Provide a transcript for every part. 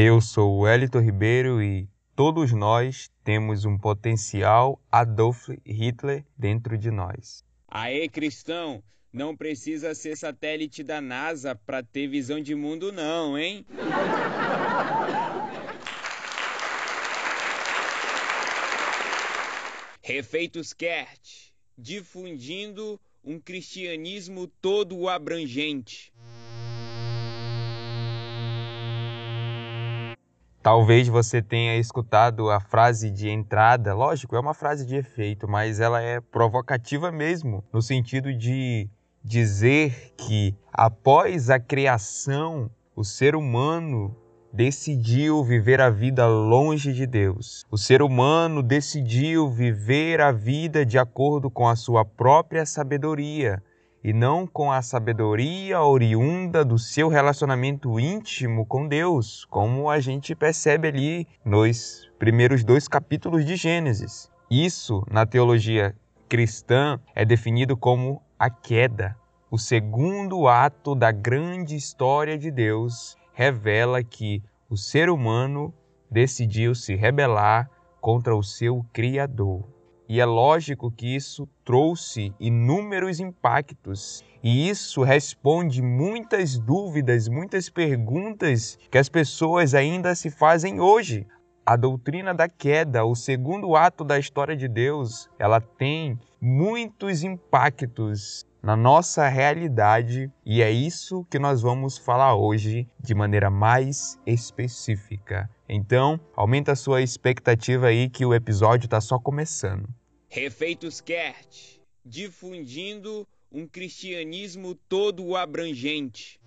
Eu sou o Elito Ribeiro e todos nós temos um potencial Adolf Hitler dentro de nós. Aê, cristão! Não precisa ser satélite da NASA para ter visão de mundo, não, hein? Refeitos Kert, difundindo um cristianismo todo abrangente. Talvez você tenha escutado a frase de entrada, lógico, é uma frase de efeito, mas ela é provocativa mesmo, no sentido de dizer que após a criação, o ser humano decidiu viver a vida longe de Deus. O ser humano decidiu viver a vida de acordo com a sua própria sabedoria, e não com a sabedoria oriunda do seu relacionamento íntimo com Deus, como a gente percebe ali nos primeiros dois capítulos de Gênesis. Isso, na teologia cristã, é definido como a queda. O segundo ato da grande história de Deus revela que o ser humano decidiu se rebelar contra o seu Criador. E é lógico que isso trouxe inúmeros impactos. E isso responde muitas dúvidas, muitas perguntas que as pessoas ainda se fazem hoje. A doutrina da queda, o segundo ato da história de Deus, ela tem muitos impactos na nossa realidade e é isso que nós vamos falar hoje de maneira mais específica. Então, aumenta a sua expectativa aí que o episódio está só começando. Refeitos Kert, difundindo um cristianismo todo abrangente.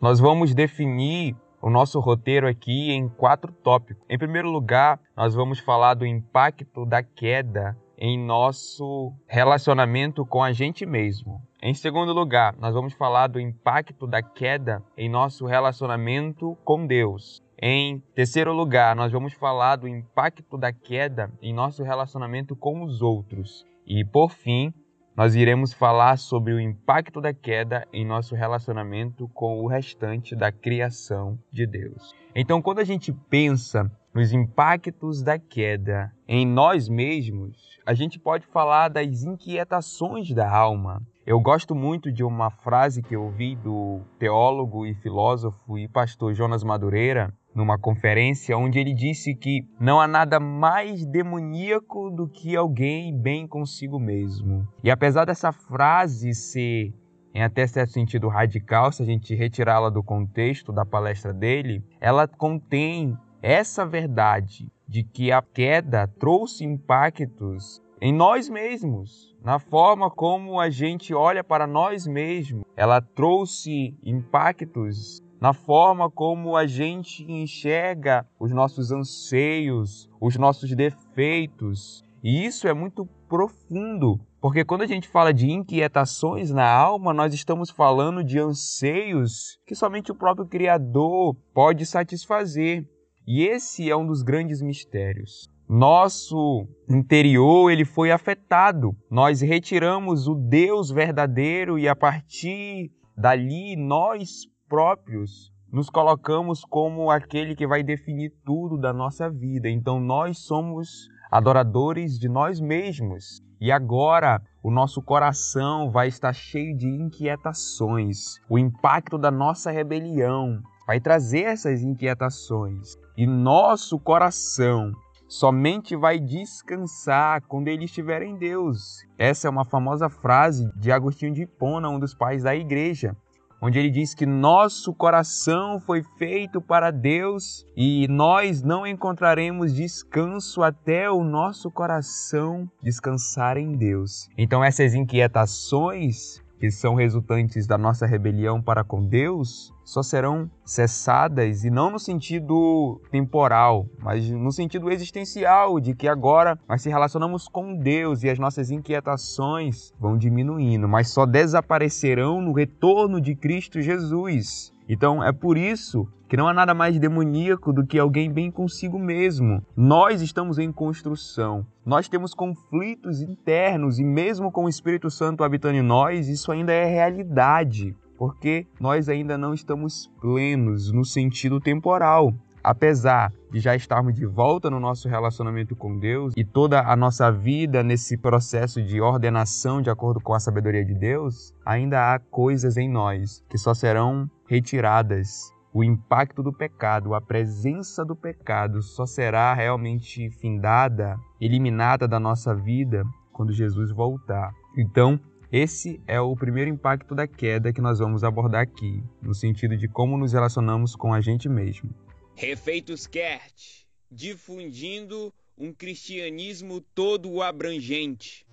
Nós vamos definir o nosso roteiro aqui em quatro tópicos. Em primeiro lugar, nós vamos falar do impacto da queda em nosso relacionamento com a gente mesmo. Em segundo lugar, nós vamos falar do impacto da queda em nosso relacionamento com Deus. Em terceiro lugar, nós vamos falar do impacto da queda em nosso relacionamento com os outros. E por fim, nós iremos falar sobre o impacto da queda em nosso relacionamento com o restante da criação de Deus. Então, quando a gente pensa nos impactos da queda em nós mesmos, a gente pode falar das inquietações da alma. Eu gosto muito de uma frase que eu ouvi do teólogo e filósofo e pastor Jonas Madureira, numa conferência onde ele disse que não há nada mais demoníaco do que alguém bem consigo mesmo. E apesar dessa frase ser em até certo sentido radical, se a gente retirá-la do contexto da palestra dele, ela contém essa verdade de que a queda trouxe impactos em nós mesmos, na forma como a gente olha para nós mesmos. Ela trouxe impactos na forma como a gente enxerga os nossos anseios, os nossos defeitos. E isso é muito profundo, porque quando a gente fala de inquietações na alma, nós estamos falando de anseios que somente o próprio Criador pode satisfazer. E esse é um dos grandes mistérios. Nosso interior ele foi afetado. Nós retiramos o Deus verdadeiro e a partir dali nós próprios nos colocamos como aquele que vai definir tudo da nossa vida. Então nós somos adoradores de nós mesmos. E agora o nosso coração vai estar cheio de inquietações. O impacto da nossa rebelião vai trazer essas inquietações. E nosso coração somente vai descansar quando ele estiver em Deus. Essa é uma famosa frase de Agostinho de Hipona, um dos pais da igreja onde ele diz que nosso coração foi feito para Deus e nós não encontraremos descanso até o nosso coração descansar em Deus. Então, essas inquietações que são resultantes da nossa rebelião para com Deus, só serão cessadas e não no sentido temporal, mas no sentido existencial, de que agora nós se relacionamos com Deus e as nossas inquietações vão diminuindo, mas só desaparecerão no retorno de Cristo Jesus. Então é por isso que não há nada mais demoníaco do que alguém bem consigo mesmo. Nós estamos em construção, nós temos conflitos internos e, mesmo com o Espírito Santo habitando em nós, isso ainda é realidade. porque nós ainda não estamos plenos no sentido temporal. Apesar de já estarmos de volta no nosso relacionamento com Deus e toda a nossa vida nesse processo de ordenação de acordo com a sabedoria de Deus, ainda há coisas em nós que só serão retiradas. O impacto do pecado, a presença do pecado só será realmente findada, eliminada da nossa vida quando Jesus voltar. Então, esse é o primeiro impacto da queda que nós vamos abordar aqui, no sentido de como nos relacionamos com a gente mesmo. Refeitos Kert, difundindo um cristianismo todo abrangente.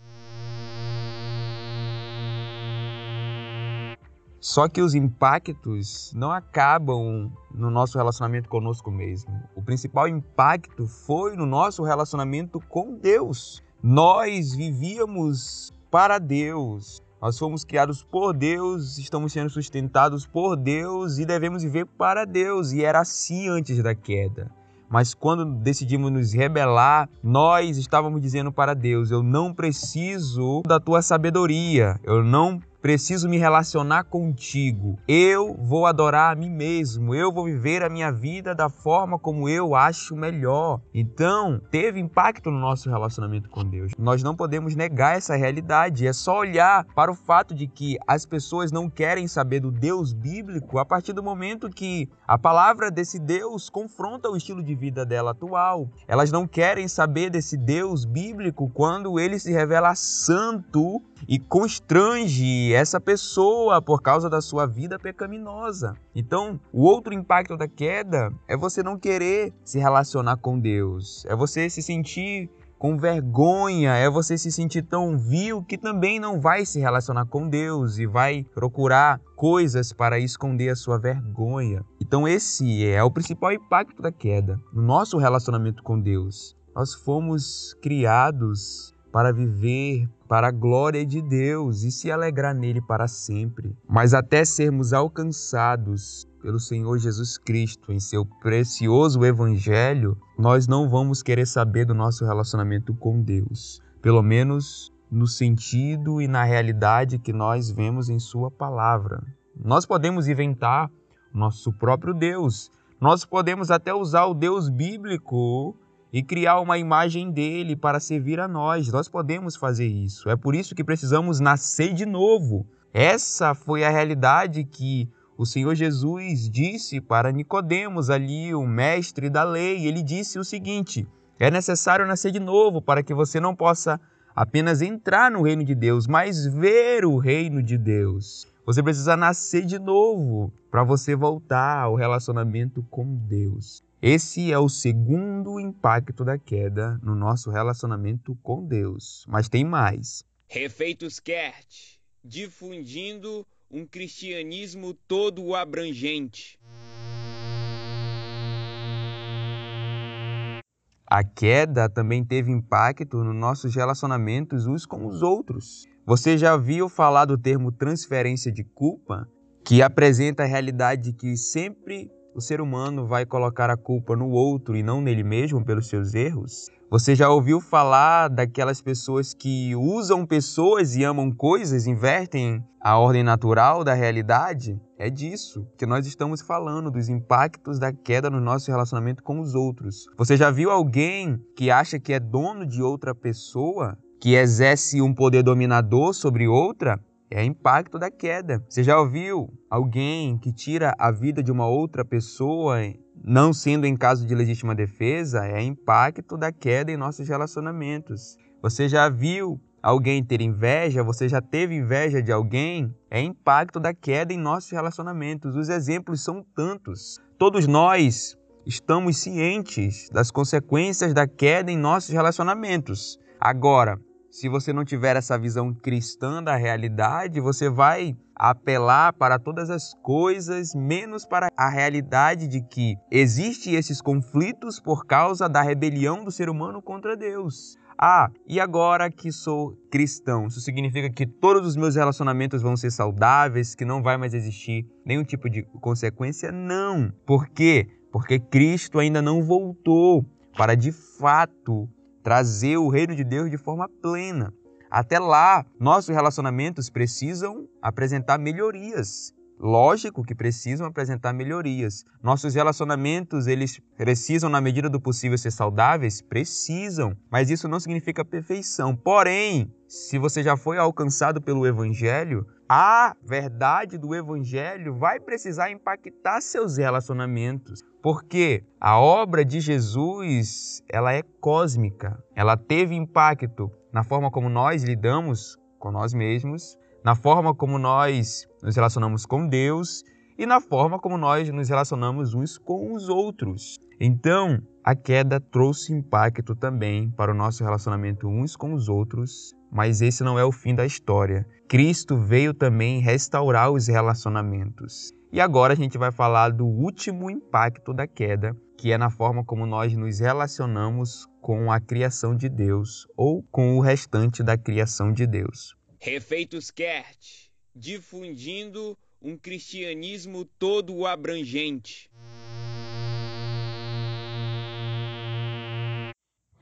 Só que os impactos não acabam no nosso relacionamento conosco mesmo. O principal impacto foi no nosso relacionamento com Deus. Nós vivíamos para Deus. Nós fomos criados por Deus, estamos sendo sustentados por Deus e devemos viver para Deus. E era assim antes da queda. Mas quando decidimos nos rebelar, nós estávamos dizendo para Deus: Eu não preciso da tua sabedoria, eu não preciso me relacionar contigo. Eu vou adorar a mim mesmo. Eu vou viver a minha vida da forma como eu acho melhor. Então, teve impacto no nosso relacionamento com Deus. Nós não podemos negar essa realidade. É só olhar para o fato de que as pessoas não querem saber do Deus bíblico a partir do momento que a palavra desse Deus confronta o estilo de vida dela atual. Elas não querem saber desse Deus bíblico quando ele se revela santo e constrange essa pessoa por causa da sua vida pecaminosa. Então, o outro impacto da queda é você não querer se relacionar com Deus, é você se sentir com vergonha, é você se sentir tão vil que também não vai se relacionar com Deus e vai procurar coisas para esconder a sua vergonha. Então, esse é o principal impacto da queda no nosso relacionamento com Deus. Nós fomos criados para viver para a glória de Deus e se alegrar nele para sempre. Mas até sermos alcançados pelo Senhor Jesus Cristo em seu precioso evangelho, nós não vamos querer saber do nosso relacionamento com Deus, pelo menos no sentido e na realidade que nós vemos em sua palavra. Nós podemos inventar nosso próprio Deus. Nós podemos até usar o Deus bíblico e criar uma imagem dele para servir a nós. Nós podemos fazer isso. É por isso que precisamos nascer de novo. Essa foi a realidade que o Senhor Jesus disse para Nicodemos ali, o mestre da lei. Ele disse o seguinte: é necessário nascer de novo para que você não possa apenas entrar no reino de Deus, mas ver o reino de Deus. Você precisa nascer de novo para você voltar ao relacionamento com Deus. Esse é o segundo impacto da queda no nosso relacionamento com Deus. Mas tem mais. Refeitos Kert, difundindo um cristianismo todo abrangente. A queda também teve impacto nos nossos relacionamentos uns com os outros. Você já viu falar do termo transferência de culpa? Que apresenta a realidade de que sempre o ser humano vai colocar a culpa no outro e não nele mesmo pelos seus erros? Você já ouviu falar daquelas pessoas que usam pessoas e amam coisas, invertem a ordem natural da realidade? É disso que nós estamos falando, dos impactos da queda no nosso relacionamento com os outros. Você já viu alguém que acha que é dono de outra pessoa, que exerce um poder dominador sobre outra? É impacto da queda. Você já ouviu alguém que tira a vida de uma outra pessoa, não sendo em caso de legítima defesa? É impacto da queda em nossos relacionamentos. Você já viu alguém ter inveja? Você já teve inveja de alguém? É impacto da queda em nossos relacionamentos. Os exemplos são tantos. Todos nós estamos cientes das consequências da queda em nossos relacionamentos. Agora, se você não tiver essa visão cristã da realidade, você vai apelar para todas as coisas, menos para a realidade de que existem esses conflitos por causa da rebelião do ser humano contra Deus. Ah, e agora que sou cristão, isso significa que todos os meus relacionamentos vão ser saudáveis, que não vai mais existir nenhum tipo de consequência? Não. Por quê? Porque Cristo ainda não voltou para de fato trazer o reino de Deus de forma plena. Até lá, nossos relacionamentos precisam apresentar melhorias. Lógico que precisam apresentar melhorias. Nossos relacionamentos, eles precisam na medida do possível ser saudáveis? Precisam, mas isso não significa perfeição. Porém, se você já foi alcançado pelo evangelho, a verdade do evangelho vai precisar impactar seus relacionamentos, porque a obra de Jesus, ela é cósmica. Ela teve impacto na forma como nós lidamos com nós mesmos, na forma como nós nos relacionamos com Deus e na forma como nós nos relacionamos uns com os outros. Então, a queda trouxe impacto também para o nosso relacionamento uns com os outros, mas esse não é o fim da história. Cristo veio também restaurar os relacionamentos. E agora a gente vai falar do último impacto da queda, que é na forma como nós nos relacionamos com a criação de Deus ou com o restante da criação de Deus. Refeitos Kert, difundindo um cristianismo todo abrangente.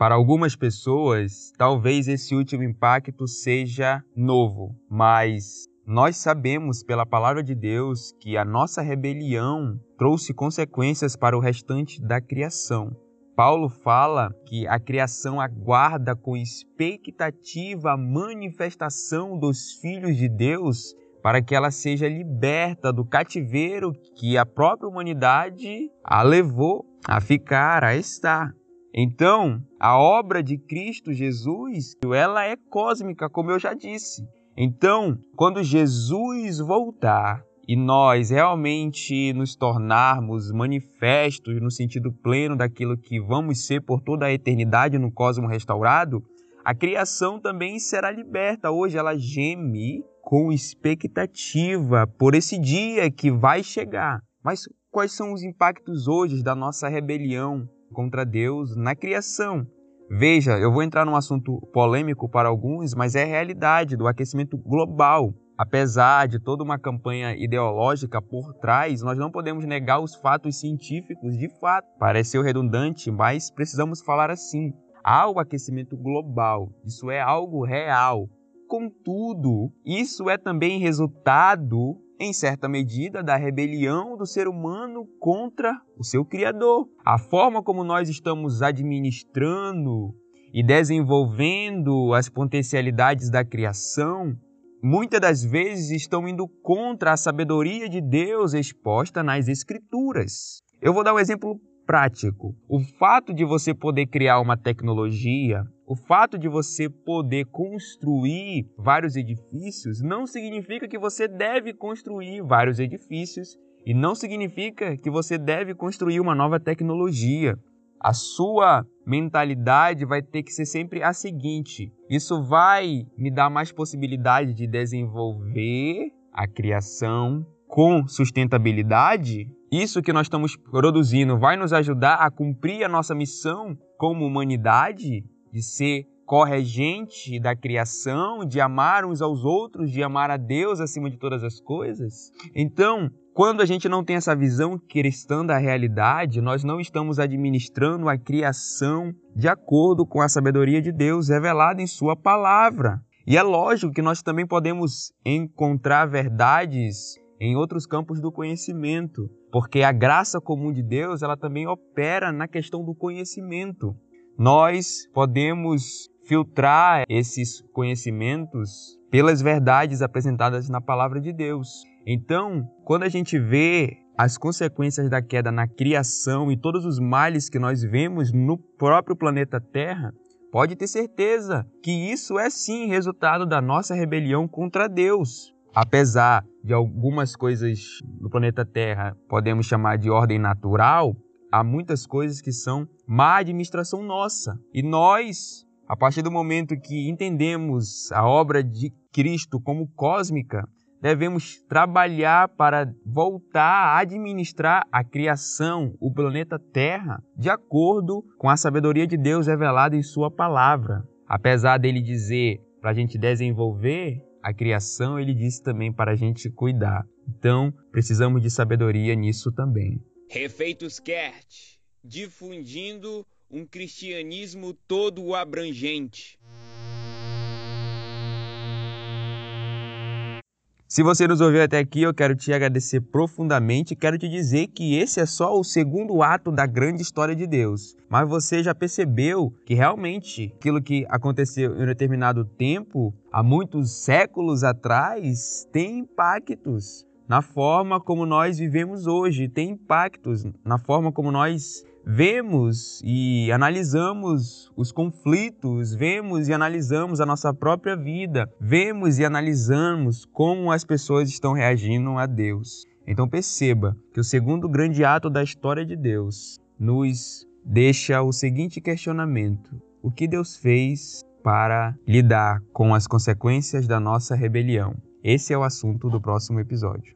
Para algumas pessoas, talvez esse último impacto seja novo, mas nós sabemos pela palavra de Deus que a nossa rebelião trouxe consequências para o restante da criação. Paulo fala que a criação aguarda com expectativa a manifestação dos filhos de Deus para que ela seja liberta do cativeiro que a própria humanidade a levou a ficar, a estar. Então, a obra de Cristo Jesus, ela é cósmica, como eu já disse. Então, quando Jesus voltar e nós realmente nos tornarmos manifestos no sentido pleno daquilo que vamos ser por toda a eternidade no cosmo restaurado, a criação também será liberta. Hoje ela geme com expectativa por esse dia que vai chegar. Mas quais são os impactos hoje da nossa rebelião, contra Deus na criação. Veja, eu vou entrar num assunto polêmico para alguns, mas é a realidade do aquecimento global. Apesar de toda uma campanha ideológica por trás, nós não podemos negar os fatos científicos de fato. Pareceu redundante, mas precisamos falar assim. Há o aquecimento global, isso é algo real. Contudo, isso é também resultado em certa medida, da rebelião do ser humano contra o seu Criador. A forma como nós estamos administrando e desenvolvendo as potencialidades da criação, muitas das vezes estão indo contra a sabedoria de Deus exposta nas Escrituras. Eu vou dar um exemplo prático. O fato de você poder criar uma tecnologia, o fato de você poder construir vários edifícios não significa que você deve construir vários edifícios e não significa que você deve construir uma nova tecnologia. A sua mentalidade vai ter que ser sempre a seguinte: isso vai me dar mais possibilidade de desenvolver a criação com sustentabilidade? Isso que nós estamos produzindo vai nos ajudar a cumprir a nossa missão como humanidade? De ser corregente da criação, de amar uns aos outros, de amar a Deus acima de todas as coisas. Então, quando a gente não tem essa visão cristã da realidade, nós não estamos administrando a criação de acordo com a sabedoria de Deus revelada em Sua palavra. E é lógico que nós também podemos encontrar verdades em outros campos do conhecimento, porque a graça comum de Deus, ela também opera na questão do conhecimento nós podemos filtrar esses conhecimentos pelas verdades apresentadas na palavra de Deus. Então, quando a gente vê as consequências da queda na criação e todos os males que nós vemos no próprio planeta Terra, pode ter certeza que isso é sim resultado da nossa rebelião contra Deus. Apesar de algumas coisas no planeta Terra podemos chamar de ordem natural, há muitas coisas que são má administração nossa. E nós, a partir do momento que entendemos a obra de Cristo como cósmica, devemos trabalhar para voltar a administrar a criação, o planeta Terra, de acordo com a sabedoria de Deus revelada em Sua palavra. Apesar dele dizer para a gente desenvolver a criação, ele disse também para a gente cuidar. Então, precisamos de sabedoria nisso também. Refeitos Kert, difundindo um cristianismo todo abrangente. Se você nos ouviu até aqui, eu quero te agradecer profundamente. Quero te dizer que esse é só o segundo ato da grande história de Deus. Mas você já percebeu que realmente aquilo que aconteceu em um determinado tempo, há muitos séculos atrás, tem impactos na forma como nós vivemos hoje, tem impactos na forma como nós vemos e analisamos os conflitos, vemos e analisamos a nossa própria vida, vemos e analisamos como as pessoas estão reagindo a Deus. Então perceba que o segundo grande ato da história de Deus nos deixa o seguinte questionamento: o que Deus fez para lidar com as consequências da nossa rebelião? Esse é o assunto do próximo episódio.